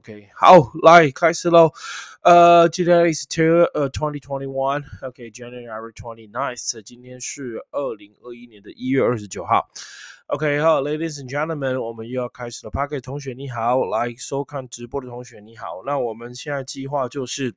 OK，好，来开始喽。呃，Today is two 呃 twenty twenty one。OK，January twenty ninth。今天是二零二一年的一月二十九号。OK，好，Ladies and gentlemen，我们又要开始了。Parker 同学你好，来收看直播的同学你好。那我们现在计划就是。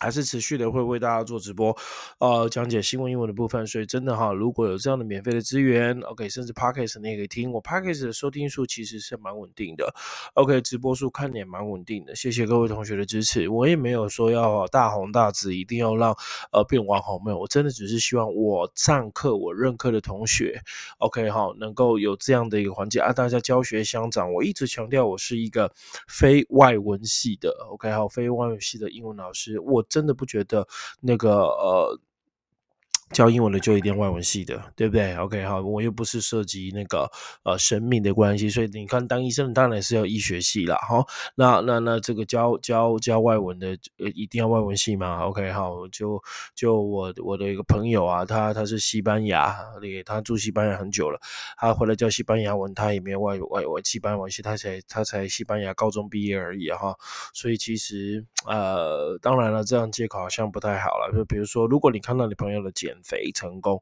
还是持续的会为大家做直播，呃，讲解新闻英文的部分。所以真的哈，如果有这样的免费的资源，OK，甚至 Podcast 你也可以听。我 Podcast 的收听数其实是蛮稳定的，OK，直播数看也蛮稳定的。谢谢各位同学的支持。我也没有说要大红大紫，一定要让呃变网红，没有。我真的只是希望我上课我任课的同学，OK 哈，能够有这样的一个环境啊，大家教学相长。我一直强调我是一个非外文系的，OK 好，非外文系的英文老师，我。真的不觉得那个呃。教英文的就一定外文系的，对不对？OK，好，我又不是涉及那个呃生命的关系，所以你看当医生当然是要医学系啦。好，那那那这个教教教外文的呃一定要外文系吗？OK，好，就就我我的一个朋友啊，他他是西班牙，他住西班牙很久了，他回来教西班牙文，他也没有外外文西班牙文系，他才他才西班牙高中毕业而已哈。所以其实呃当然了，这样借口好像不太好了。就比如说，如果你看到你朋友的简肥成功，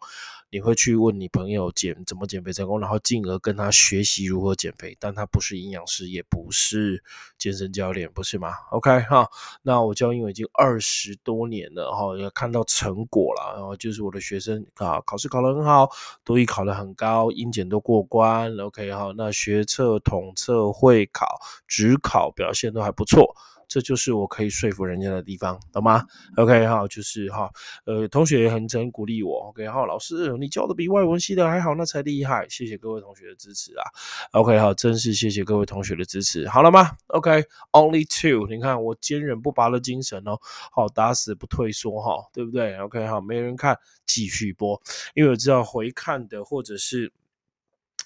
你会去问你朋友减怎么减肥成功，然后进而跟他学习如何减肥。但他不是营养师，也不是健身教练，不是吗？OK 哈，那我教英文已经二十多年了哈，要看到成果了。然后就是我的学生啊，考试考得很好，多语考得很高，英检都过关。OK 哈，那学测、统测、会考、职考表现都还不错。这就是我可以说服人家的地方，懂吗？OK 哈，就是哈，呃，同学也很真鼓励我。OK 哈，老师你教的比外文系的还好，那才厉害。谢谢各位同学的支持啊。OK 哈，真是谢谢各位同学的支持。好了吗？OK，Only two，你看我坚韧不拔的精神哦，好打死不退缩哈，对不对？OK 哈，没人看继续播，因为我知道回看的或者是。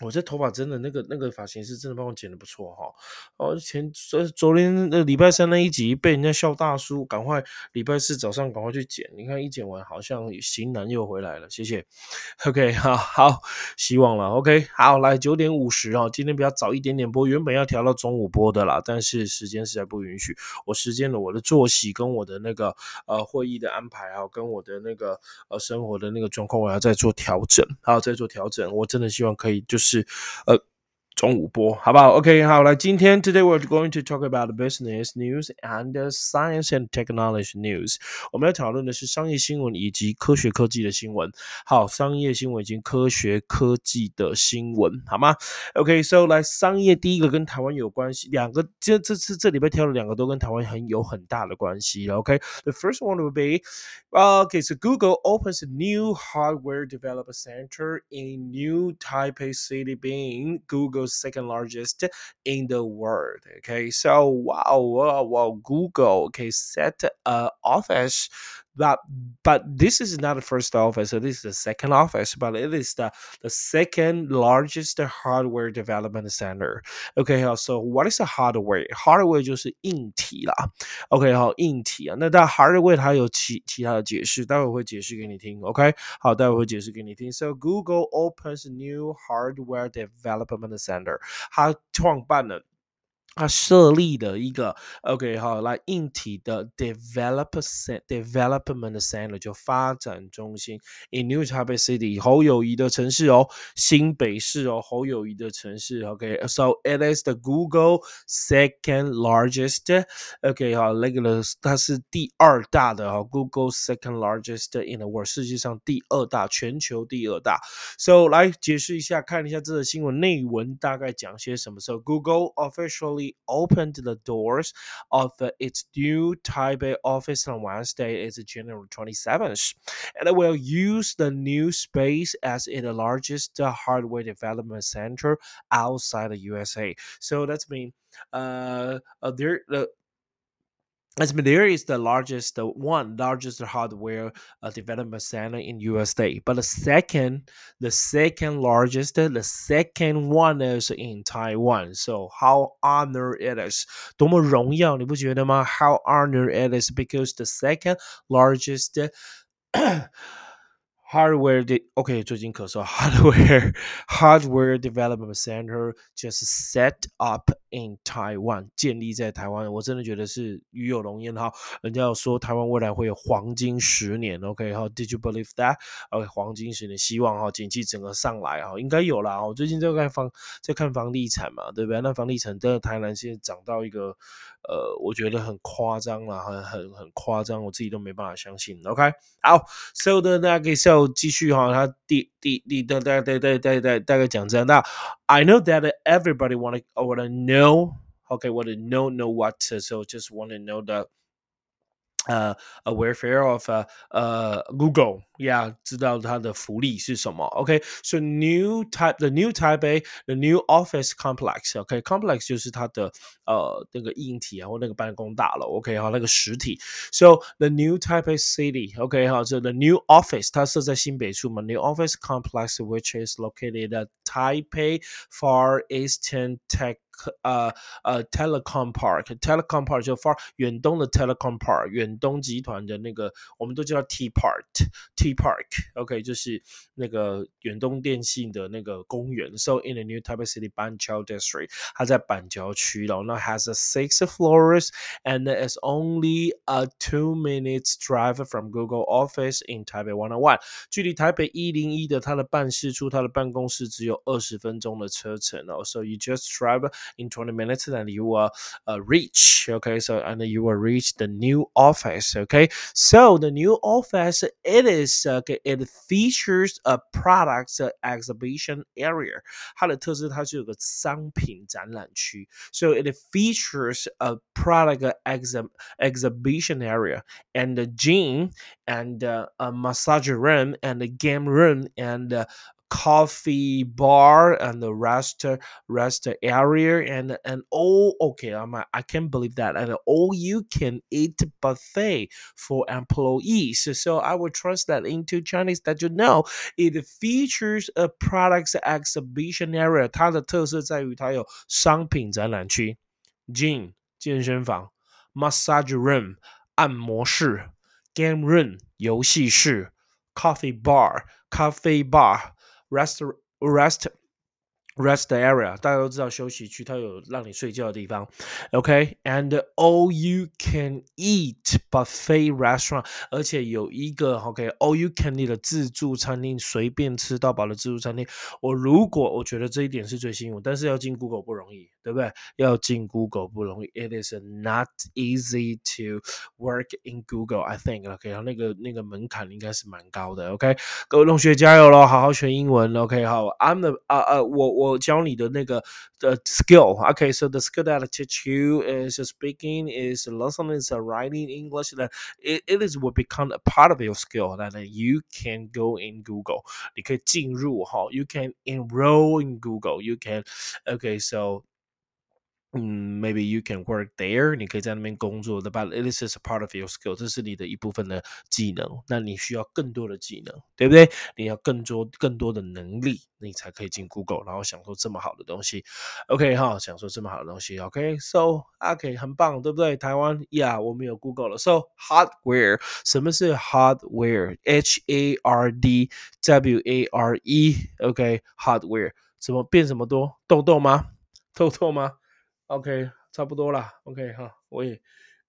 我这头发真的那个那个发型师真的帮我剪的不错哈，哦前昨昨天那礼拜三那一集被人家笑大叔，赶快礼拜四早上赶快去剪，你看一剪完好像型男又回来了，谢谢，OK 好好希望了，OK 好来九点五十啊，今天比较早一点点播，原本要调到中午播的啦，但是时间实在不允许，我时间了我的作息跟我的那个呃会议的安排啊，跟我的那个呃生活的那个状况，我要再做调整，还要再做调整，我真的希望可以就是。tu, euh, 中午播，好不好？OK，好，来，今天 Today we're going to talk about business news and science and technology news。我们要讨论的是商业新闻以及科学科技的新闻。好，商业新闻以及科学科技的新闻，好吗？OK，so 来商业第一个跟台湾有关系，两个这这次这里边挑了两个都跟台湾很有很大的关系。OK，the first one will be OK，so Google opens a new hardware developer center in New Taipei City, being Google second largest in the world. Okay, so wow, wow, wow Google okay set a office but but this is not the first office, so this is the second office, but it is the, the second largest hardware development center. OK 好，so what is a hardware? Hardware 就是硬体啦。OK 好，硬体啊，那但 hardware 它有其其他的解释，待会会解释给你听。OK 好，待会会解释给你听。So Google opens new hardware development center，它创办了。 它设立的一个 OK 好，来硬体的 development development center 就发展中心，in New Taipei City 侯友谊的城市哦，新北市哦，侯友谊的城市 OK，so it is the Google second largest OK 好，那个它是第二大的哈，Google second largest in the world 世界上第二大，全球第二大，so 来解释一下，看一下这个新闻内文大概讲些什么时候 Google officially opened the doors of its new Taipei office on Wednesday, it's January 27th, and it will use the new space as its largest hardware development center outside the USA. So that's mean uh, uh there the as there is the largest the one largest hardware uh, development center in USA, but the second, the second largest, the second one is in Taiwan. So how honored it is，多么荣耀，你不觉得吗？How honored it is because the second largest hardware de OK 最近咳嗽 hardware hardware development center just set up in Taiwan，建立在台湾。我真的觉得是与有荣焉哈。人家有说台湾未来会有黄金十年，OK 哈？Did you believe that？OK，黄金十年，希望哈，景气整个上来哈，应该有啦。我最近在看房，在看房地产嘛，对不对？那房地产在台南现在涨到一个，呃，我觉得很夸张了，很很很夸张，我自己都没办法相信。OK，好，So 的那个So 继续哈，他第第第大大大大大大大概讲这样。那 I know that everybody wanna wanna know. Okay, wanna know know what. So just wanna know the uh, a welfare of uh, uh Google. Yeah，知道它的福利是什么。OK，so、okay? new type the new Taipei the new office complex. OK，complex、okay? 就是它的呃那个硬体啊或那个办公大楼。OK，好那个实体。So the new Taipei city. OK，好，这 the new office 它设在新北处嘛，new office complex which is located at Taipei Far Eastern Tech 呃呃，Telecom Park，Telecom Park 就 far 远东的 Telecom Park，远东集团的那个，我们都叫 T Park，T Park，OK，就是那个远东电信的那个公园。So in the new Taipei City Banqiao District，它在板桥区了，那 has a six floors and is only a two minutes drive from Google office in Taipei One One。距离台北一零一的它的办事处，它的办公室只有二十分钟的车程哦。So you just drive in 20 minutes and you will uh, reach okay so and you will reach the new office okay so the new office it is okay it features a products exhibition area 它的特色它是有个商品展览区 so it features a product exhi exhibition area and a gym and uh, a massage room and a game room and uh, coffee bar and the rest rest area and and all okay I'm I can't believe that and all you can eat buffet for employees. So I will translate into Chinese that you know it features a products exhibition area. 它的特色在于它有商品展览区，gym 健身房，massage room 按摩室，game room 游戏室，coffee bar 咖啡 bar。 rest rest rest area，大家都知道休息区，它有让你睡觉的地方。OK，and、all you can eat buffet restaurant，而且有一个 OK all you can eat 的自助餐厅，随便吃到饱的自助餐厅。我如果我觉得这一点是最吸引我，但是要进 Google 不容易。对不对？要进 Google 不容易，It is not easy to work in Google. I think OK，然后那个那个门槛应该是蛮高的。OK，各位同学加油喽，好好学英文。OK，好，I'm the 啊啊，我我教你的那个的 skill。OK，so the skill that I teach you is speaking, is listening, is writing English. That it it is will become a part of your skill that you can go in Google. 你可以进入哈，you can enroll in Google. You can OK, so 嗯 ，maybe you can work there，你可以在那边工作的，but it is a part of your skill，这是你的一部分的技能。那你需要更多的技能，对不对？你要更多更多的能力，你才可以进 Google，然后享受这么好的东西。OK 哈，享受这么好的东西。OK，so OK 很棒，对不对？台湾，Yeah，我们有 Google 了。So hardware，什么是 hardware？H A R D W A R E，OK，hardware，怎么变什么多？痘痘吗？痘痘吗 ？OK，差不多了。OK 哈，我也，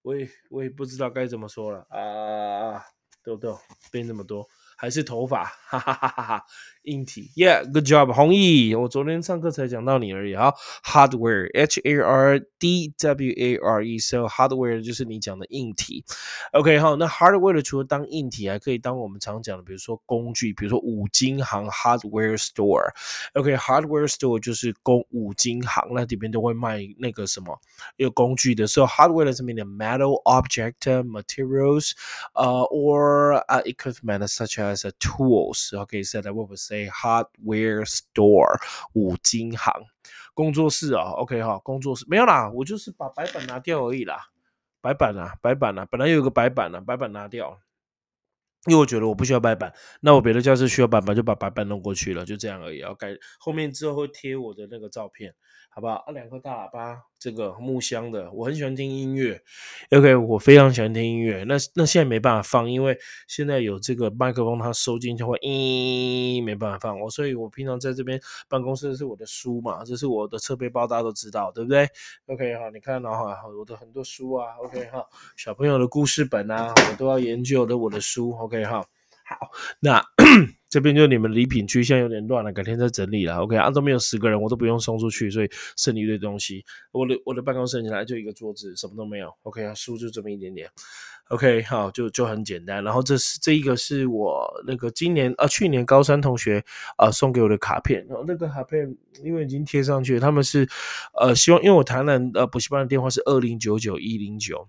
我也，我也不知道该怎么说了啊，痘痘变那么多。还是头发，哈哈哈哈哈！硬体，Yeah，good job，弘毅，我昨天上课才讲到你而已哈。Hardware，H A R D W A R E，so hardware 就是你讲的硬体。OK，好，那 hardware 除了当硬体，还可以当我们常讲的，比如说工具，比如说五金行 hardware store。OK，hardware store 就是工五金行，那里面都会卖那个什么有工具的。So hardware 是 mean metal object materials，呃，or equipment such as as a tools. Okay, so that we would A hardware store 五金行工作室啊。OK 哈，工作室没有啦，我就是把白板拿掉而已啦。白板啊，白板啊，本来有个白板啊，白板拿掉。因为我觉得我不需要白板，那我别的教室需要白板，就把白板弄过去了，就这样而已。要改后面之后会贴我的那个照片，好不好？啊，两个大喇叭。这个木箱的，我很喜欢听音乐。OK，我非常喜欢听音乐。那那现在没办法放，因为现在有这个麦克风，它收进就会咦，没办法放我。所以我平常在这边办公室是我的书嘛，这是我的侧背包，大家都知道，对不对？OK 哈，你看到哈，我的很多书啊，OK 哈，小朋友的故事本啊，我都要研究的我的书，OK 哈。好，那 这边就你们礼品区，现在有点乱了，改天再整理了。OK，啊，都没有十个人，我都不用送出去，所以剩一堆东西。我的我的办公室起来就一个桌子，什么都没有。OK，啊，书就这么一点点。OK，好，就就很简单。然后这是这一个是我那个今年啊去年高三同学啊送给我的卡片。然后那个卡片因为已经贴上去，他们是呃希望，因为我谈了呃补习班的电话是二零九九一零九。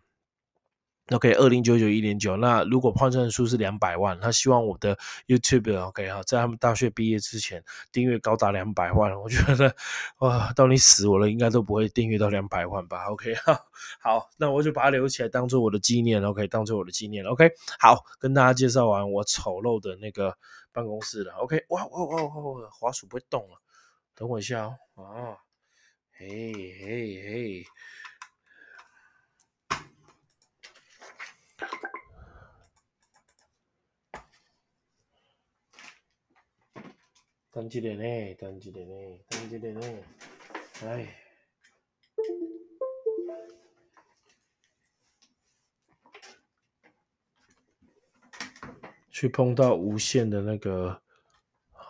OK，二零九九一点九，那如果换算数是两百万，他希望我的 YouTube OK 哈，在他们大学毕业之前订阅高达两百万，我觉得哇，到你死我了，应该都不会订阅到两百万吧？OK 哈，好，那我就把它留起来，当做我的纪念，OK，当做我的纪念，OK，好，跟大家介绍完我丑陋的那个办公室了，OK，哇哇哇哇，滑鼠不会动了，等我一下哦，啊，嘿嘿嘿。等几点呢？等几点呢？等几点呢？哎，去碰到无线的那个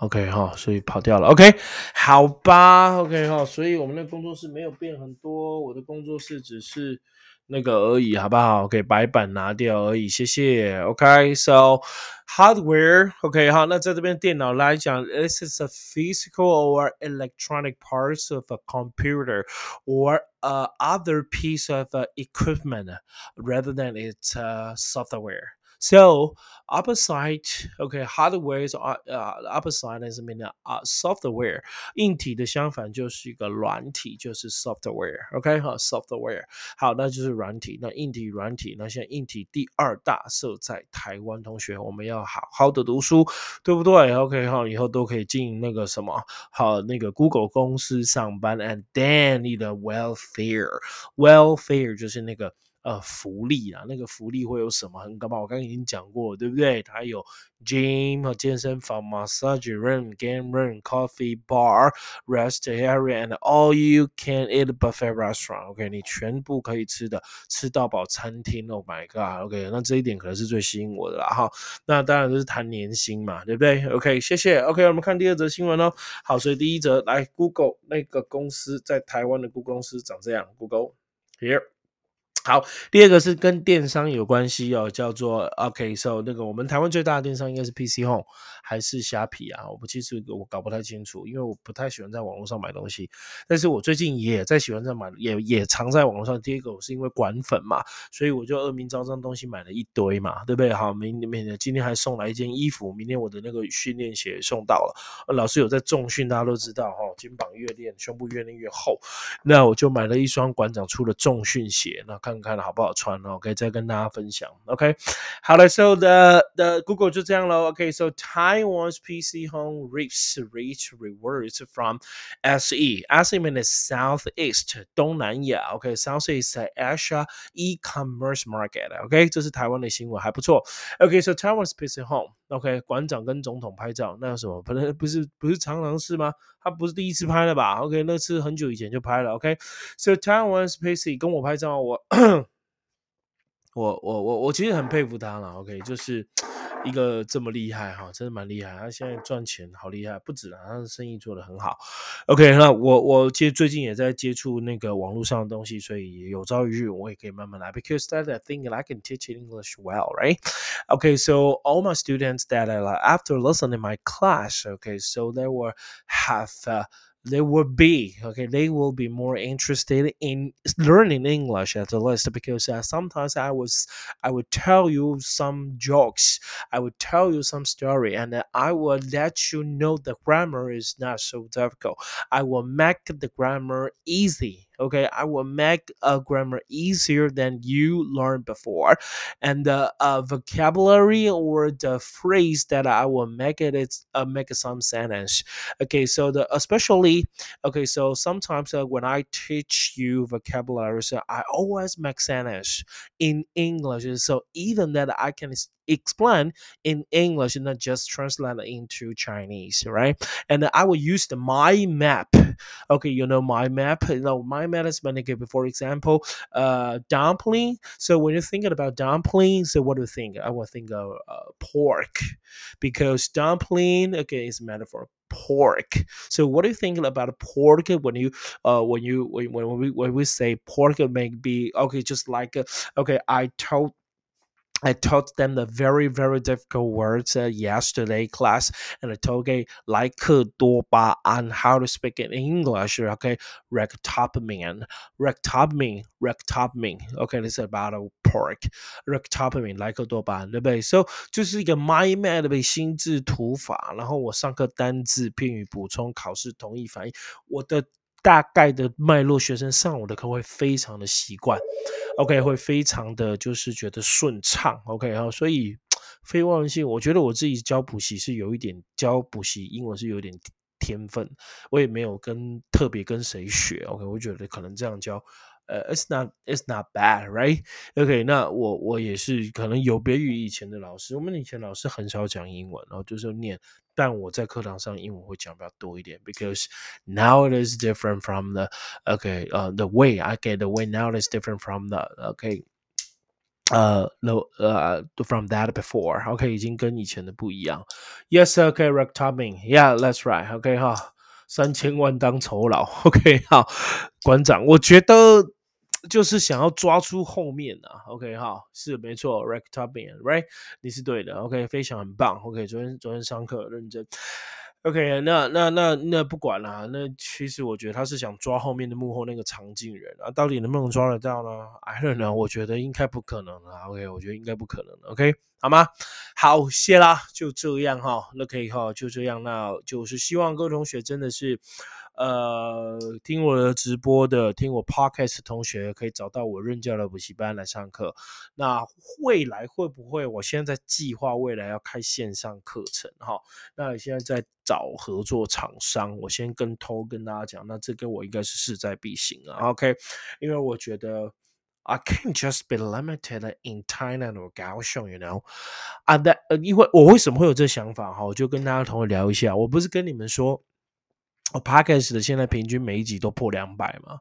，OK 哈，所以跑掉了。OK，好吧，OK 哈，所以我们的工作室没有变很多，我的工作室只是。那个而已，好不好？给白板拿掉而已，谢谢。OK，so hardware，OK 好，那在这边电脑来讲，this is a physical or electronic parts of a computer or uh, other piece of uh, equipment rather than its uh, software. So opposite, okay, hardware is uh, opposite is mean uh software，硬体的相反就是一个软体，就是 software，OK 哈，software 好，那就是软体。那硬体软体，那现在硬体第二大设在台湾，同学我们要好好的读书，对不对？OK 哈，以后都可以进那个什么好那个 Google 公司上班，and then 你的 welfare，welfare 就是那个。 呃，福利啊，那个福利会有什么？很干嘛？我刚刚已经讲过，对不对？它有 gym 和健身房，massage room、game room、coffee bar、rest area and all you can eat buffet restaurant。OK，你全部可以吃的，吃到饱餐厅。Oh my god！OK，那这一点可能是最吸引我的啦。哈，那当然就是谈年薪嘛，对不对？OK，谢谢。OK，我们看第二则新闻哦。好，所以第一则来，Google 那个公司在台湾的 Google 公司长这样，Google here。好，第二个是跟电商有关系哦，叫做 OK，so 那个我们台湾最大的电商应该是 PC Home 还是虾皮啊？我不其实我搞不太清楚，因为我不太喜欢在网络上买东西。但是我最近也在喜欢在买，也也常在网络上。第一个我是因为管粉嘛，所以我就恶名昭彰东西买了一堆嘛，对不对？好，明明天今天还送来一件衣服，明天我的那个训练鞋送到了。老师有在重训，大家都知道哈，肩膀越练，胸部越练越厚。那我就买了一双馆长出的重训鞋，那看。看了好不好穿哦？OK，再跟大家分享。OK，好了，So the the Google 就这样了。OK，So Taiwan's PC home reaps rich rewards from SE. SE means Southeast 东南亚。OK，Southeast Asia e-commerce market。OK，这是台湾的新闻，还不错。OK，So Taiwan's PC home。 OK，馆长跟总统拍照，那有什么？不是 不是不是常常是吗？他不是第一次拍了吧？OK，那次很久以前就拍了。OK，So Taiwan's PC 跟我拍照，我。我我我我其实很佩服他了，OK，就是一个这么厉害哈，真的蛮厉害。他现在赚钱好厉害，不止啊，他的生意做得很好。OK，那我我其实最近也在接触那个网络上的东西，所以有朝一日我也可以慢慢来。Because that I think I can teach English well, right? Okay, so all my students that I after listening my class, okay, so they were have. Uh, they will be okay they will be more interested in learning english at the least because uh, sometimes i was i would tell you some jokes i would tell you some story and uh, i will let you know the grammar is not so difficult. I will make the grammar easy Okay, I will make a grammar easier than you learned before, and the uh, vocabulary or the phrase that I will make it is uh, make some sentence. Okay, so the especially okay, so sometimes uh, when I teach you vocabulary, so I always make sentence in English. So even that I can explain in English and not just translate into Chinese, right? And I will use the my map. Okay, you know my map. You know my map is manipulated. For example, uh, dumpling. So when you're thinking about dumpling, so what do you think? I will think of uh, pork, because dumpling okay is a metaphor pork. So what do you think about pork when you uh when you when, when we when we say pork it may be okay just like uh, okay I told I taught them the very, very difficult words uh, yesterday class, and I told okay, like on how to speak in English. Okay, rectopamine, rectopamine, rectopamine. Okay, this is about a pork. rectopamine 莱克多巴胺，对不对？So 就是一个 mind map 的心智图法。然后我上课单字、片语补充、考试同义反应，我的 大概的脉络，学生上我的课会非常的习惯。OK，会非常的就是觉得顺畅，OK，然后所以非外文性，我觉得我自己教补习是有一点教补习英文是有点天分，我也没有跟特别跟谁学，OK，我觉得可能这样教，呃，it's not it's not bad，right？OK，那我我也是可能有别于以前的老师，我们以前老师很少讲英文，然后就是念。但我在课堂上英文会讲比较多一点，because now it is different from the okay 呃、uh, the way I get the way now it is different from the okay 呃 no 呃 from that before OK 已经跟以前的不一样。Yes OK Rick Topping Yeah that's right OK 哈三千万当酬劳 OK 好馆长我觉得。 就是想要抓出后面啊，OK 哈，是没错 r e c t o p i n right，你是对的，OK，非常很棒，OK，昨天昨天上课认真，OK，那那那那不管了，那其实我觉得他是想抓后面的幕后那个场景人啊，到底能不能抓得到呢？I don't know，我觉得应该不可能啊，OK，我觉得应该不可能，OK，好吗？好，谢啦，就这样哈，那可以哈，就这样，那就是希望各位同学真的是。呃，听我的直播的，听我 podcast 同学可以找到我任教的补习班来上课。那未来会不会？我现在在计划未来要开线上课程哈。那现在在找合作厂商，我先跟偷跟大家讲，那这个我应该是势在必行啊。OK，因为我觉得 I can't just be limited in Thailand or Kaohsiung，you know？啊，那呃，因为我为什么会有这想法哈？我就跟大家同学聊一下。我不是跟你们说。Podcast 的现在平均每一集都破两百嘛，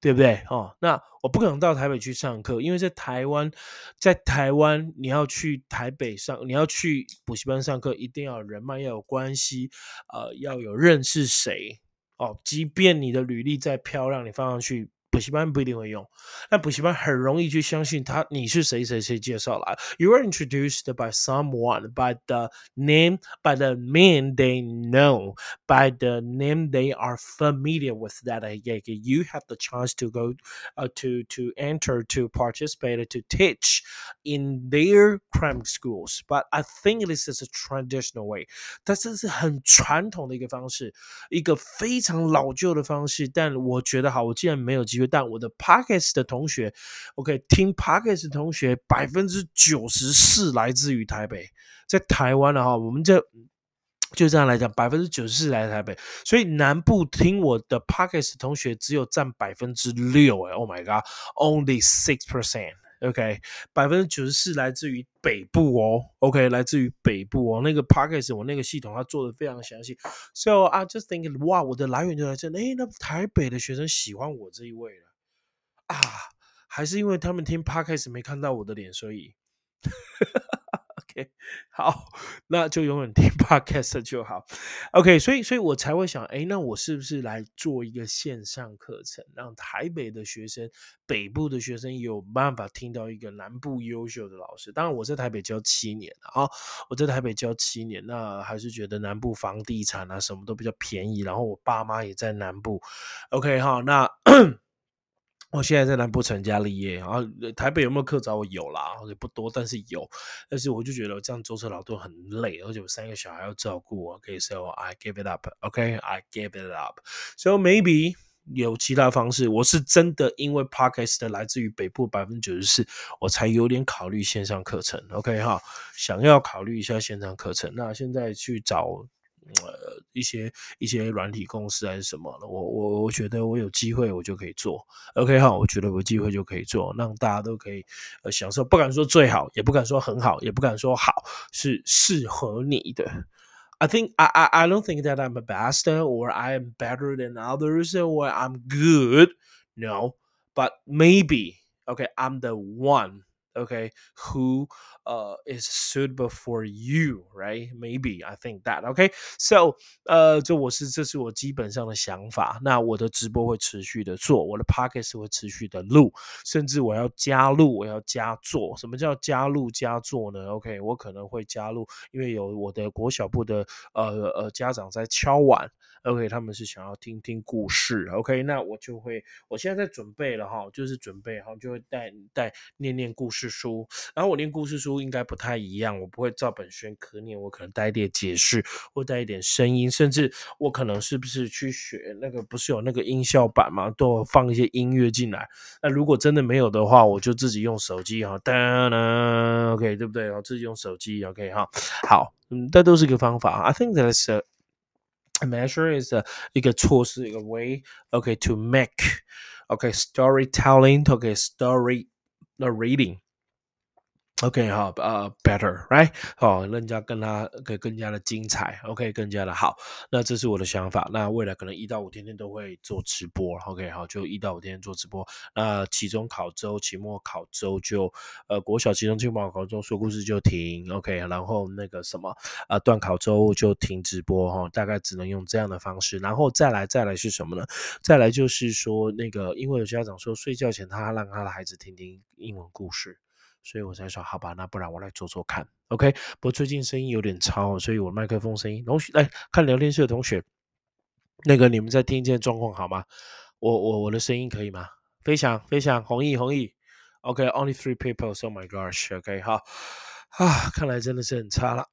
对不对？哦，那我不可能到台北去上课，因为在台湾，在台湾你要去台北上，你要去补习班上课，一定要人脉，要有关系，呃，要有认识谁哦。即便你的履历再漂亮，你放上去。补习班不一定会用，但补习班很容易去相信他你是谁谁谁介绍来。You are introduced by someone by the name, by the name they know, by the name they are familiar with. That you have the chance to go, uh, to to enter, to participate, to teach in their cram schools. But I think this is a traditional way. 但这是很传统的一个方式，一个非常老旧的方式。但我觉得好，我既然没有机 但我的 Pockets 的同学，OK，听 Pockets 的同学百分之九十四来自于台北，在台湾的哈，我们这就这样来讲，百分之九十四来台北，所以南部听我的 Pockets 同学只有占百分之六哎，Oh my God，only six percent。OK，百分之九十四来自于北部哦。OK，来自于北部哦。那个 p a c k a g e 我那个系统它做的非常详细。So I just think，哇，我的来源就在这。哎，那台北的学生喜欢我这一位了啊？还是因为他们听 p a c k a g e 没看到我的脸，所以？OK，好，那就永远听 Podcast 就好。OK，所以，所以我才会想，哎，那我是不是来做一个线上课程，让台北的学生、北部的学生有办法听到一个南部优秀的老师？当然，我在台北教七年啊，我在台北教七年，那还是觉得南部房地产啊什么都比较便宜，然后我爸妈也在南部。OK，哈，那。我现在在南部成家立业，然后台北有没有课找我？有啦，也不多，但是有。但是我就觉得这样舟车劳顿很累，而且我三个小孩要照顾。OK，so I give it up. OK, I give it up. So maybe 有其他方式，我是真的因为 Podcast 来自于北部百分之九十四，我才有点考虑线上课程。OK 哈，想要考虑一下线上课程。那现在去找呃一些一些软体公司还是什么的？我我我觉得我有机会我就可以做。OK 哈，我觉得有机会就可以做，让大家都可以呃享受。不敢说最好，也不敢说很好，也不敢说好，是适合你的。I think I, I I don't think that I'm a best or I am better than others or I'm good. No, but maybe OK, I'm the one okay who uh is suitable for you right maybe i think that okay so 呃这我是这是我基本上的想法那我的直播会持续的做我的 podcast 会持续的录甚至我要加入我要加做什么叫加入加做呢 ok 我可能会加入因为有我的国小部的呃呃家长在敲碗 OK，他们是想要听听故事。OK，那我就会，我现在在准备了哈，就是准备哈，就会带带念念故事书。然后我念故事书应该不太一样，我不会照本宣科念，我可能带一点解释，或带一点声音，甚至我可能是不是去学那个不是有那个音效版嘛，都放一些音乐进来。那如果真的没有的话，我就自己用手机哈，噔噔，OK，对不对？我自己用手机，OK 哈。好，嗯，这都是一个方法。I think that's measure is a 一个措施一个 way okay to make okay storytelling okay story narrating OK 好，呃，better，right？好，人家跟他可以更加的精彩，OK，更加的好。那这是我的想法。那未来可能一到五天天都会做直播，OK，好，就一到五天天做直播。那期中考周、期末考周就，呃，国小期中、期末考周说故事就停，OK，然后那个什么，呃，段考周就停直播哈，大概只能用这样的方式。然后再来，再来是什么呢？再来就是说，那个因为有家长说睡觉前他让他的孩子听听英文故事。所以我才说好吧，那不然我来做做看，OK？不过最近声音有点超，所以我麦克风声音，同学来看聊天室的同学，那个你们在听见状况好吗？我我我的声音可以吗？飞翔飞翔，弘毅弘毅，OK？Only three people，Oh my gosh，OK？好。啊，看来真的是很差了，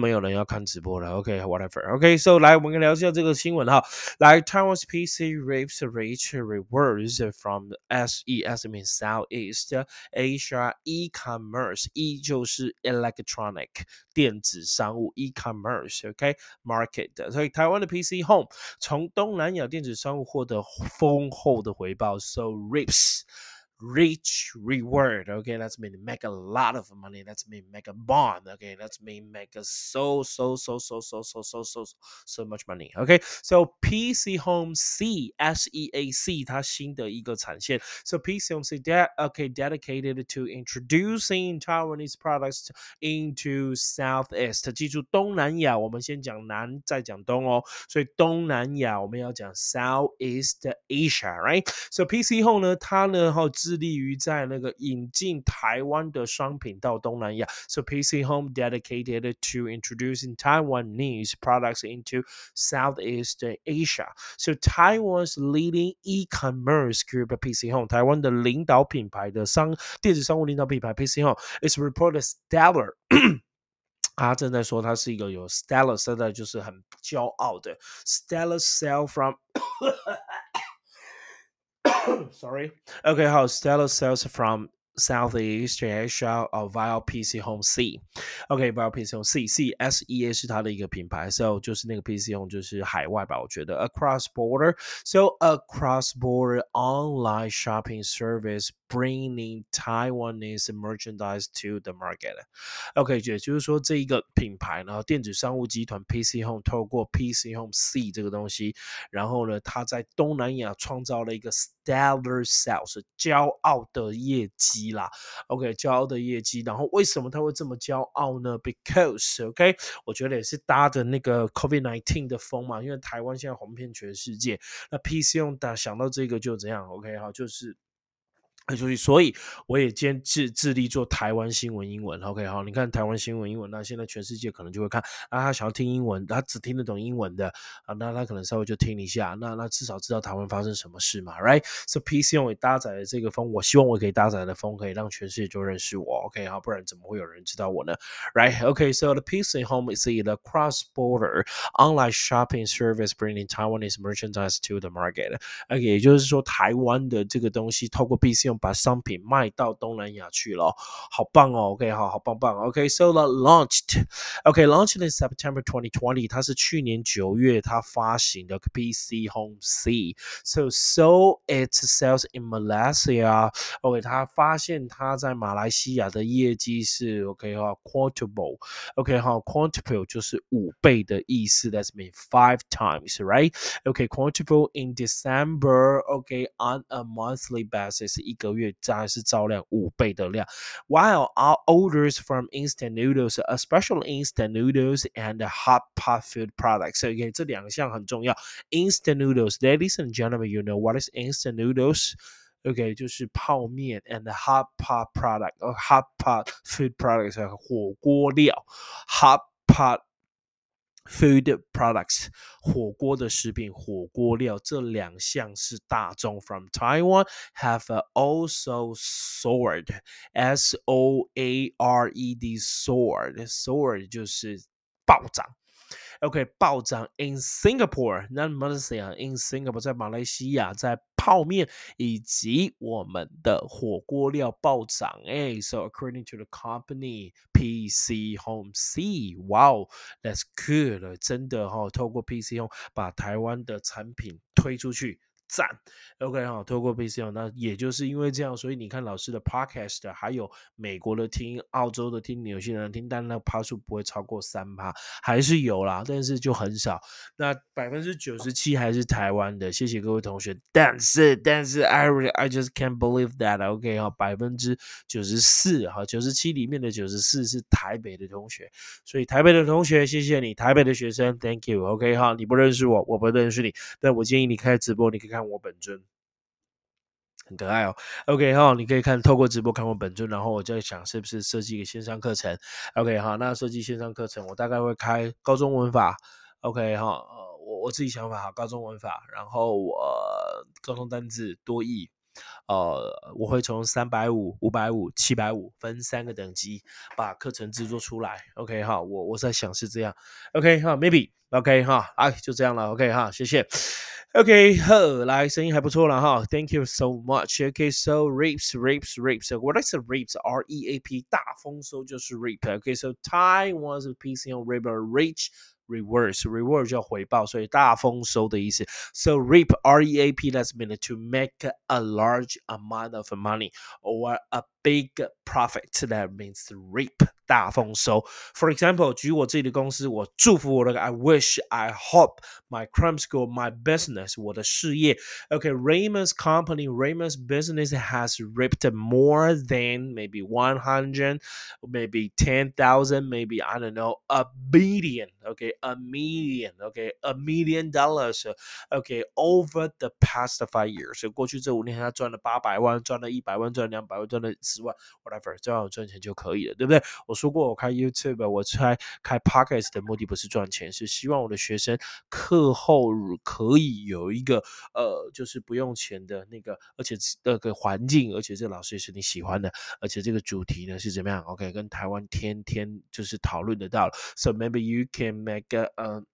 没有人要看直播了。OK，whatever，OK，so、来我们聊一下这个新闻哈。来，Taiwan's PC reaps rich reverse from SES means Southeast Asia e-commerce，e 就是 electronic 电子商务 e-commerce，OK，market，、所以台湾的 PC Home 从东南亚电子商务获得丰厚的回报，so reaps。rich reward. Okay, that's mean make a lot of money. That's mean make a bond. Okay, that's mean make a so so so so so so so so so much money. Okay, so PC Home C S E A C 它新的一个产线。So PC Home C that okay dedicated to introducing Taiwanese products into Southeast。记住东南亚，我们先讲南，再讲东哦。所以东南亚我们要讲 Southeast Asia，right？So PC Home 呢，它呢哈。 致力于在那个引进台湾的商品到东南亚。So PC Home dedicated to introducing Taiwanese products into Southeast Asia. So Taiwan's leading e-commerce group PC Home，台湾的领导品牌的商电子商务领导品牌 PC Home is reported stellar 他正在说，他是一个有 stellar，现在就是很骄傲的 stellar sell from Sorry. Okay, how Stellar sells from Southeast Asia or via PC Home C. OK, via PC Home C C S E A 是它的一个品牌，so 就是那个 PC Home 就是海外吧，我觉得 across border. So a cross border online shopping service bringing Taiwanese merchandise to the market. OK，也就是说这一个品牌呢，电子商务集团 PC Home 透过 PC Home C 这个东西，然后呢，它在东南亚创造了一个 stellar sales 骄傲的业绩啦。OK，骄傲的业绩。然后为什么他会这么骄傲呢？Because OK，我觉得也是搭着那个 COVID nineteen 的风嘛，因为台湾现在红遍全世界，那 PC Home 打想到这个就怎样？OK，好，就是。所以，所以我也坚致致力做台湾新闻英文。OK，好，你看台湾新闻英文，那现在全世界可能就会看啊，他想要听英文，他只听得懂英文的啊，那他可能稍微就听一下，那那至少知道台湾发生什么事嘛，Right？So PC 用搭载的这个风，我希望我可以搭载的风可以让全世界就认识我。OK，好，不然怎么会有人知道我呢？Right？OK，So the PC Home is the cross-border online shopping service bringing Taiwanese merchandise to the market。OK，也就是说，台湾的这个东西透过 PC 用。把商品卖到东南亚去了，好棒哦！OK，好好棒棒。OK，so the launched，OK，launched in September 2020，它是去年九月它发行的 PC Home C，so so it sells in Malaysia。OK，它发现它在马来西亚的业绩是 OK 哈，quadruple，OK 哈 quintuple 就是五倍的意思，that's mean five times，right？OK，quintuple in December，OK on a monthly basis 一个。个月大概是照亮五倍的量。While our orders from instant noodles, especially instant noodles and hot pot food products, OK，这两项很重要。Instant noodles, ladies and gentlemen, you know what is instant noodles? OK，就是泡面 and hot pot product, or hot pot food products，火锅料，hot pot food products 火锅的食品、火锅料这两项是大众 from Taiwan have also soared s o a r e d soared soared 就是暴涨。 OK，暴涨 in Singapore，那 Malaysia in Singapore 在马来西亚，在泡面以及我们的火锅料暴涨。哎，So according to the company PC Home C，Wow，that's good，真的哈，透过 PC Home 把台湾的产品推出去。赞，OK 哈，透过 PC 那也就是因为这样，所以你看老师的 Podcast，还有美国的听、澳洲的听、纽西兰听，但那趴数不会超过三趴，还是有啦，但是就很少。那百分之九十七还是台湾的，谢谢各位同学。但是，但是 I I just can't believe that，OK 哈，百分之九十四哈，九十七里面的九十四是台北的同学，所以台北的同学，谢谢你，台北的学生，Thank you，OK 哈，你不认识我，我不认识你，但我建议你开直播，你可以看。看我本尊，很可爱哦。OK 哈，你可以看透过直播看我本尊，然后我就想是不是设计一个线上课程。OK 哈，那设计线上课程，我大概会开高中文法。OK 哈，我我自己想法哈，高中文法，然后我高中单字多义。呃，我会从三百五、五百五、七百五分三个等级把课程制作出来。OK 哈，我我在想是这样。OK 哈，Maybe OK 哈，哎，就这样了。OK 哈，谢谢。OK，呵，来，声音还不错了哈，Thank you so much。OK，so reaps reaps reaps。What is reaps？R E A P，大丰收就是 reap。OK，so Taiwan's peace on reap reach reverse reward 叫回报，所以大丰收的意思。So reap R E A P that's meant to make a large amount of money or a big profit. That means reap 大丰收。For example，举我自己的公司，我祝福我的，I wish, I hope my crime school, my business，我的事业。Okay, Raymond's company, Raymond's business has reaped more than maybe one hundred, maybe ten thousand, maybe I don't know, a billion. Okay, a million. Okay, a million dollars. Okay, over the past five years. 过去这五年，他赚了八百万，赚了一百万，赚了两百万，赚了十万，whatever，只要赚钱就可以了，对不对？我 说过，我开 YouTube，我开开 Podcast 的目的不是赚钱，是希望我的学生课后可以有一个呃，就是不用钱的那个，而且那个环境，而且这老师也是你喜欢的，而且这个主题呢是怎么样？OK，跟台湾天天就是讨论得到。So maybe you can make a 呃。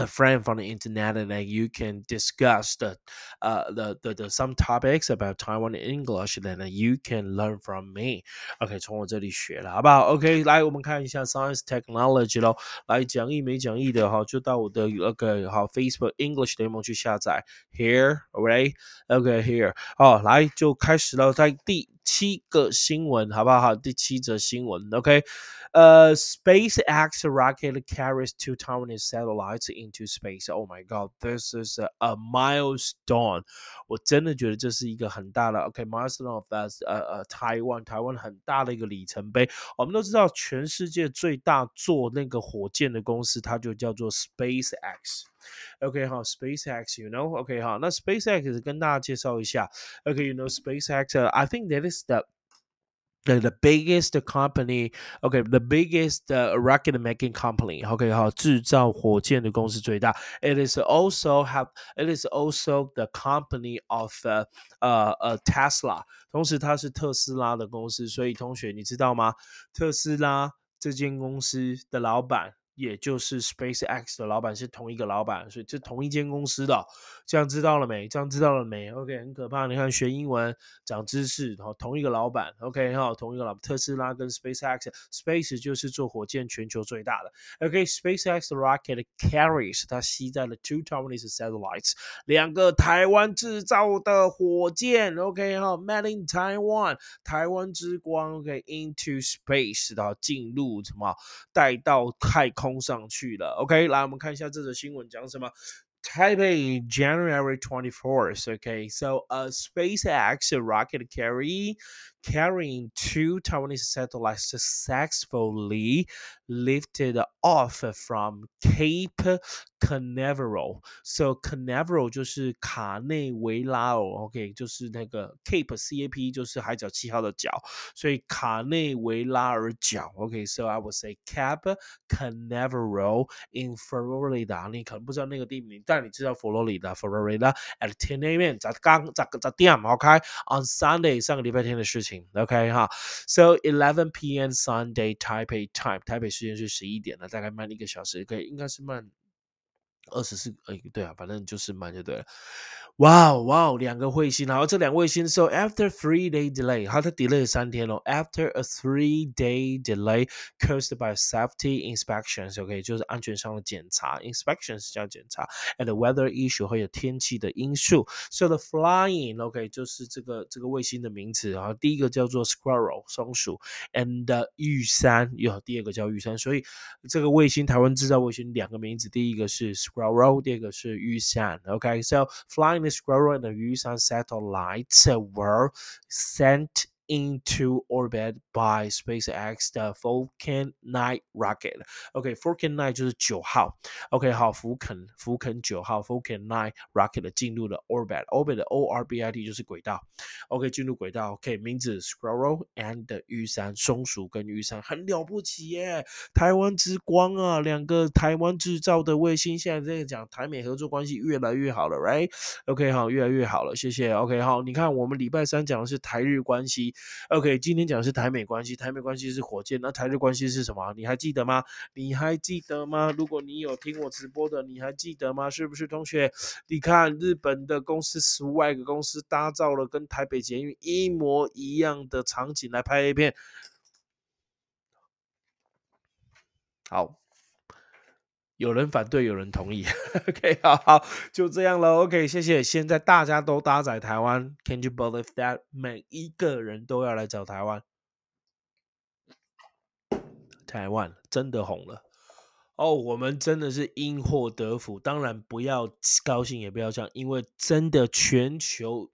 a friend from the internet and then you can discuss the uh the, the, the some topics about Taiwan English then you can learn from me OK 从我这里学了好不好 OK 来我们看一下 Science Technology 咯来讲义没讲义的哈就到我的那个好 Facebook English 联盟去下载 Here right OK here 好来就开始了在第七个新闻，好不好？第七则新闻，OK。 呃，SpaceX rocket carries two Taiwanese satellites into space. Oh my God, this is a, a milestone. 我真的觉得这是一个很大的 OK milestone of that 呃呃台湾台湾很大的一个里程碑。我们都知道，全世界最大做那个火箭的公司，它就叫做 SpaceX。 OK 好，SpaceX，you know，OK 好，那 SpaceX 跟大家介绍一下，OK，you know SpaceX，I think that is the the, the biggest company, okay, the biggest uh, rocket making company, okay, 好，制造火箭的公司最大。It is also have, it is also the company of 呃呃呃 Tesla，同时它是特斯拉的公司。所以同学你知道吗？特斯拉这间公司的老板。 也就是 SpaceX 的老板是同一个老板，所以这同一间公司的，这样知道了没？这样知道了没？OK，很可怕。你看学英文长知识，然后同一个老板，OK 哈，同一个老特斯拉跟 SpaceX，Space 就是做火箭全球最大的。OK，SpaceX rocket carries 它携带了 two Taiwanese satellites 两个台湾制造的火箭，OK 哈，Made in Taiwan 台湾之光，OK into space 然后进入什么带到太空。冲上去了。OK，来我们看一下这则新闻讲什么。Taipei, January 24th. Okay, so a SpaceX rocket carry carrying two Taiwanese satellites successfully lifted off from Cape Canaveral. So Canaveral 就是卡内维拉哦，OK，就是那个 Cape C A P 就是海角七号的角，所以卡内维拉尔角，OK，so I would say Cape Canaveral in Florida。你可能不知道那个地名，但你知道佛罗里达，Florida at 10 a.m. 咋刚咋咋点？OK on Sunday 上个礼拜天的事情 ，OK 哈，so eleven p.m. Sunday Taipei time，台北时间是十一点了，大概慢一个小时，可以应该是慢。二十四，哎，对啊，反正就是慢就对了。哇哦哇哦，两个彗星，然后这两个卫星，so after three day delay，它它 delay 三天哦。After a three day delay caused by safety inspections，OK，就是安全上的检查，inspections 叫检查，and weather issue 会有天气的因素。So the flying，OK，就是这个这个卫星的名字，然后第一个叫做 squirrel 松鼠，and 玉山有第二个叫玉山，所以这个卫星台湾制造卫星两个名字，第一个是 squirrel，第二个是玉山，OK，so flying Chinese railroad and on satellites were sent into orbit by SpaceX 的 Falcon 9 rocket。OK，Falcon、okay, 9就是九号。OK，好，福肯福肯九号 Falcon 9 rocket 进入了 orbit，orbit 的 O R B I T 就是轨道。OK，进入轨道。OK，名字 Squirrel and 玉山松鼠跟玉山很了不起耶！台湾之光啊，两个台湾制造的卫星，现在在讲台美合作关系越来越好了，right？OK，、okay, 好，越来越好了，谢谢。OK，好，你看我们礼拜三讲的是台日关系。OK，今天讲的是台美关系，台美关系是火箭，那台日关系是什么？你还记得吗？你还记得吗？如果你有听我直播的，你还记得吗？是不是同学？你看日本的公司 Swag 公司搭造了跟台北捷运一模一样的场景来拍 A 片，好。有人反对，有人同意。OK，好好，就这样了。OK，谢谢。现在大家都搭载台湾，Can you believe that？每一个人都要来找台湾，台湾真的红了哦。我们真的是因祸得福。当然不要高兴，也不要这样，因为真的全球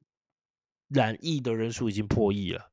染疫的人数已经破亿了。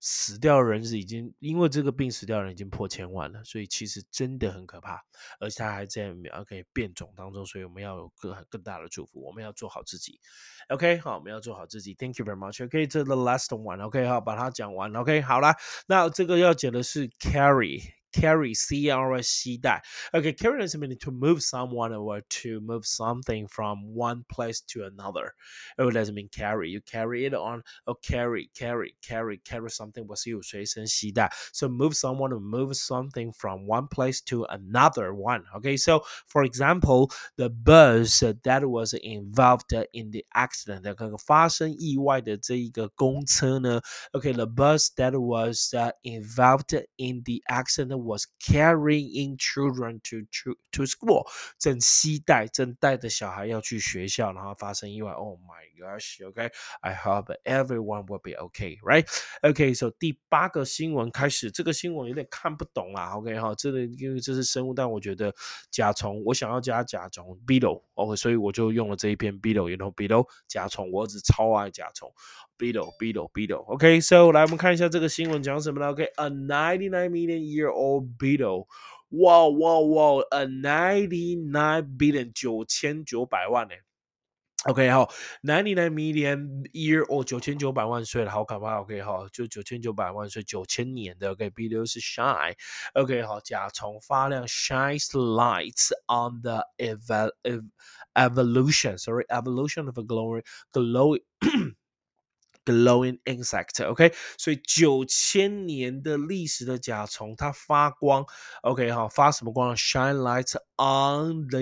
死掉的人是已经因为这个病死掉的人已经破千万了，所以其实真的很可怕，而且它还在 OK 变种当中，所以我们要有更更大的祝福，我们要做好自己。OK，好，我们要做好自己。Thank you very much。OK，这 the last one。OK，好，把它讲完。OK，好啦，那这个要讲的是 carry。carry C R S 携带。Okay, carry is meaning to move someone or to move something from one place to another. It doesn't mean carry. You carry it on. Oh, carry, carry, carry, carry something with you. 随身携带. So move someone or move something from one place to another one. Okay, so for example, the bus that was involved in the accident. 发生意外的这一个公车呢？Okay, the bus that was uh, involved in the accident was carrying in children to to to school，正携带正带着小孩要去学校，然后发生意外。Oh my gosh，OK，I hope everyone will be okay，right？OK，so 第八个新闻开始，这个新闻有点看不懂啊。OK 哈，这个因为这是生物，但我觉得甲虫，我想要加甲虫 beetle，OK，所以我就用了这一篇 beetle，you know beetle 甲虫，我儿子超爱甲虫。Beetle, beetle, beetle. Okay, so 来我们看一下这个新闻讲什么呢？OK, a 99 million year old beetle 哇哇哇，a ninety nine billion 九千九百万呢。OK 好，ninety nine million year 哦，九千九百万岁了，好可怕。OK 好，就九千九百万岁，九千年的 OK，B 六是 shine。OK 好，甲虫发亮，shines lights on the ev evolution，sorry evolution of a glowing glowing。 Glowing insect，OK，、所以九千年的历史的甲虫，它发光，OK 好，发什么光？Shine light on the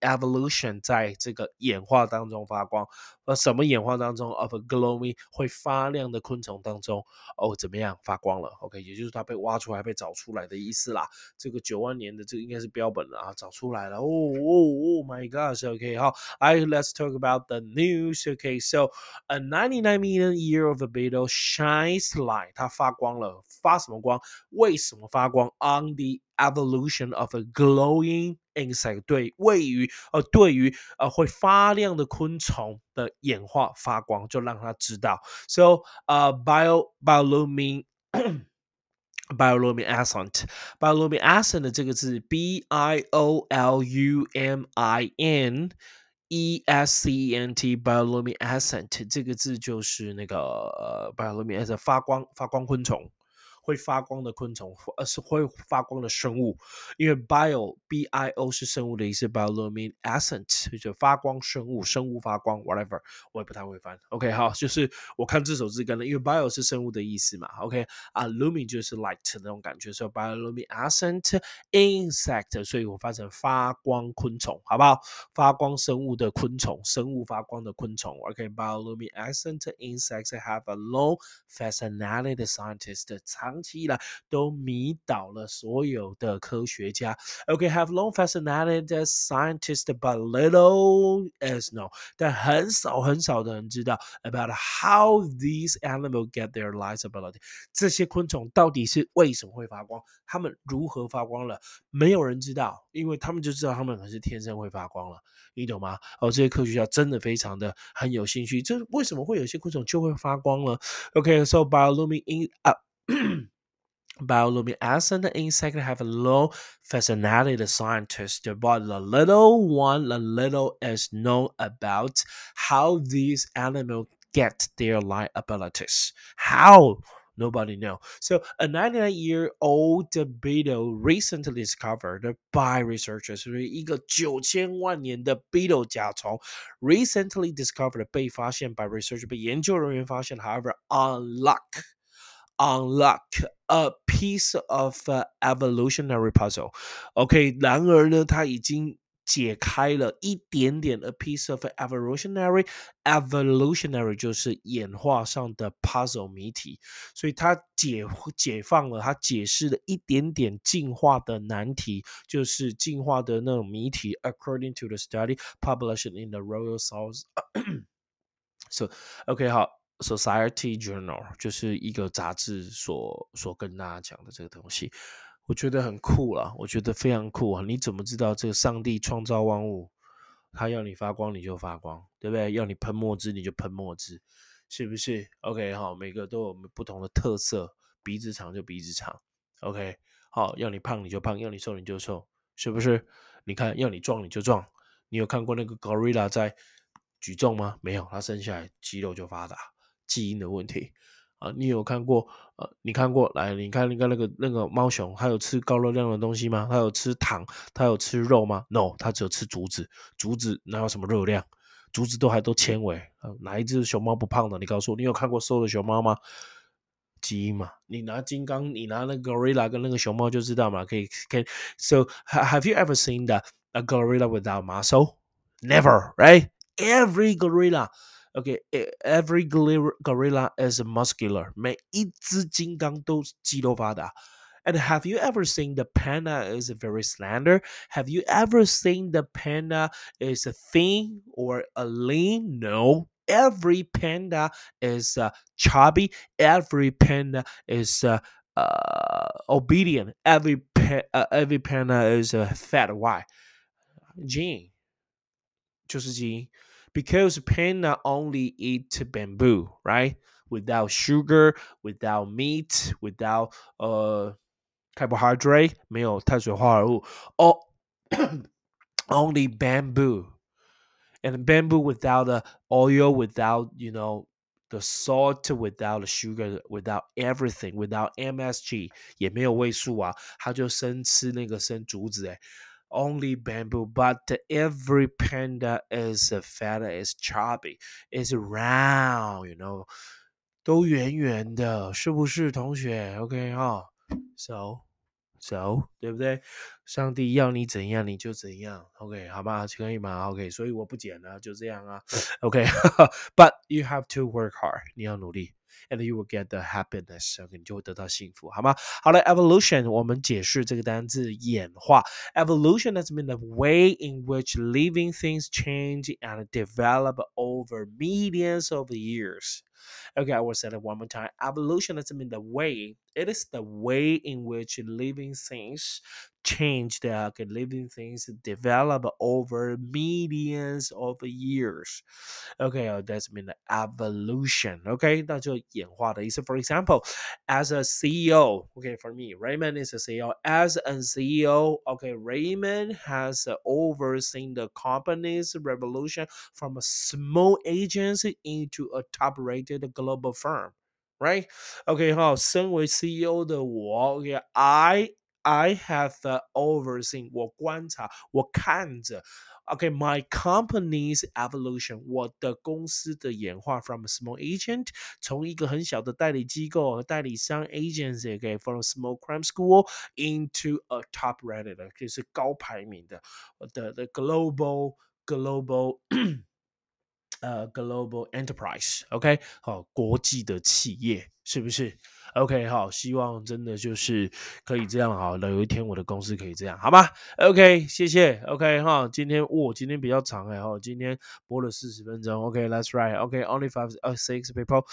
evolution，在这个演化当中发光。呃，什么演化当中？Of a glowing 会发亮的昆虫当中，哦，怎么样发光了？OK，也就是它被挖出来、被找出来的意思啦。这个九万年的这个应该是标本了啊，找出来了。哦哦哦，My God，OK，好，I let's talk about the news。OK，so a ninety-nine million year of a beetle shines light，它发光了，发什么光？为什么发光？On the evolution of a glowing insect 对位于呃对于呃会发亮的昆虫的演化发光，就让他知道。So 呃 bio biolumin bioluminescent bioluminescent 这个字 b i o l u m i n e s c e n t bioluminescent 这个字就是那个呃 bioluminescent 发光发光昆虫。 会发光的昆虫，而是会发光的生物。因为 bio b i o 是生物的意思，bioluminescent 就发光生物，生物发光，whatever，我也不太会翻。OK，好，就是我看这首字根了，因为 bio 是生物的意思嘛。OK，啊，lumin 就是 light 那种感觉，所以 bioluminescent insect，所以我发成发光昆虫，好不好？发光生物的昆虫，生物发光的昆虫。OK，bioluminescent insects have a long fascinating scientist 长。长期以来都迷倒了所有的科学家。OK，have long fascinated scientists, but little is known。但很少很少的人知道 about how these animals get their light ability。这些昆虫到底是为什么会发光？它们如何发光了？没有人知道，因为他们就知道他们可能是天生会发光了。你懂吗？哦，这些科学家真的非常的很有兴趣。这为什么会有些昆虫就会发光呢？OK，so bioluminescent uh, Bioluminescent insects have low fascinated scientists, but the little one, the little is known about how these animals get their light abilities. How? Nobody know. So a 99-year-old beetle recently discovered by researchers，一个九千万年的 beetle 甲虫 recently discovered 被发现 by research 被研究人员发现，however unlock unlock a piece of evolutionary puzzle。OK，然而呢，它已经解开了一点点 a piece of evolutionary evolutionary 就是演化上的 puzzle 谜题，所以它解解放了，它解释了一点点进化的难题，就是进化的那种谜题。According to the study published in the Royal South So OK 好。 Society Journal 就是一个杂志所所跟大家讲的这个东西，我觉得很酷了，我觉得非常酷啊！你怎么知道这个上帝创造万物，他要你发光你就发光，对不对？要你喷墨汁你就喷墨汁，是不是？OK 好，每个都有不同的特色，鼻子长就鼻子长，OK 好，要你胖你就胖，要你瘦你就瘦，是不是？你看要你壮你就壮，你有看过那个 Gorilla 在举重吗？没有，他生下来肌肉就发达。基因的问题啊，你有看过？呃，你看过？来，你看，你看那个那个猫熊，它有吃高热量的东西吗？它有吃糖？它有吃肉吗？No，它只有吃竹子。竹子哪有什么热量？竹子都还都纤维。哪一只熊猫不胖的？你告诉我，你有看过瘦的熊猫吗？基因嘛，你拿金刚，你拿那个 gorilla 跟那个熊猫就知道嘛。可以，可以。So have you ever seen that a gorilla without muscle? Never, right? Every gorilla. Okay, every gorilla is muscular. 每一只金刚都肌肉发达。And have you ever seen the panda is very slender? Have you ever seen the panda is thin or a lean? No. Every panda is uh, chubby. Every panda is uh, uh, obedient. Every pa- uh, every panda is uh, fat. Why? Gene 就是基因。 because panda only eat bamboo, right? Without sugar, without meat, without uh carbohydrate 没有碳水化合物，all only bamboo and bamboo without the oil, without you know the salt, without the sugar, without everything, without MSG，也没有味素啊，他就生吃那个生竹子哎。 Only bamboo, but every panda is fat, is chubby, is round, you know，都圆圆的，是不是同学？OK 哈，So。So，对不对？上帝要你怎样你就怎样，OK，好吧，可以吗？OK，所以我不剪了，就这样啊，OK，But you have to work hard，你要努力 ，and you will get the happiness，OK，你就会得到幸福，好吗？好了，evolution，我们解释这个单字演化，evolution has been the way in which living things change and develop over millions of years。Okay, I will say it one more time. Evolution doesn't mean the way. It is the way in which living things change that okay, living things develop over millions of years. Okay, uh, that's mean the evolution. Okay, 那就演化的意思. For example, as a CEO, okay, for me, Raymond is a CEO. As a CEO, okay, Raymond has overseen the company's revolution from a small agency into a top-rated global firm. Right? OK 哈，身为 CEO 的我，OK，I I have uh, overseen 我观察，我看着。Okay, my company's evolution，我的公司的演化，from a small agent，从一个很小的代理机构、代理商 agency，OK，from a small crime school into a top rated，就是高排名的的的 global global 呃 global enterprise，OK，好，国际的企业是不是 ？OK，好，希望真的就是可以这样好了。有一天我的公司可以这样，好吗？OK，谢谢。OK，哈，今天哦，今天比较长哎，哈，今天播了四十分钟。OK，That's right。OK，only five, uh, six people，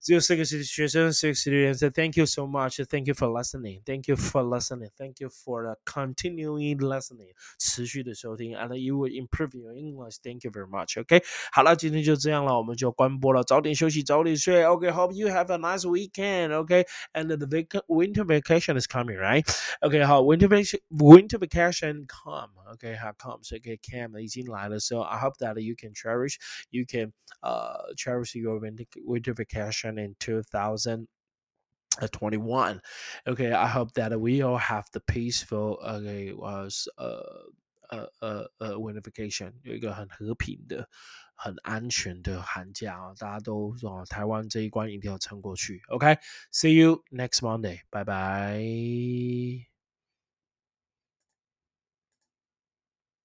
只有四个学生，six students。Thank you so much. Thank you for listening. Thank you for listening. Thank you for the continuing listening，持续的收听，and you will improve your English. Thank you very much. OK，好了，今天就这样了，我们就关播了，早点休息，早点睡。OK，hope you have a nice weekend. OK。and the vac- winter vacation is coming, right? Okay, how winter vacation winter vacation come? Okay, how comes? Okay, came 已经来了，so I hope that you can cherish, you can uh cherish your winter winter vacation in 2000. 21 okay i hope that we all have the peaceful okay was uh 呃呃呃，unification 有一个很和平的、很安全的寒假啊，大家都啊，台湾这一关一定要撑过去。OK，see you next Monday，拜拜。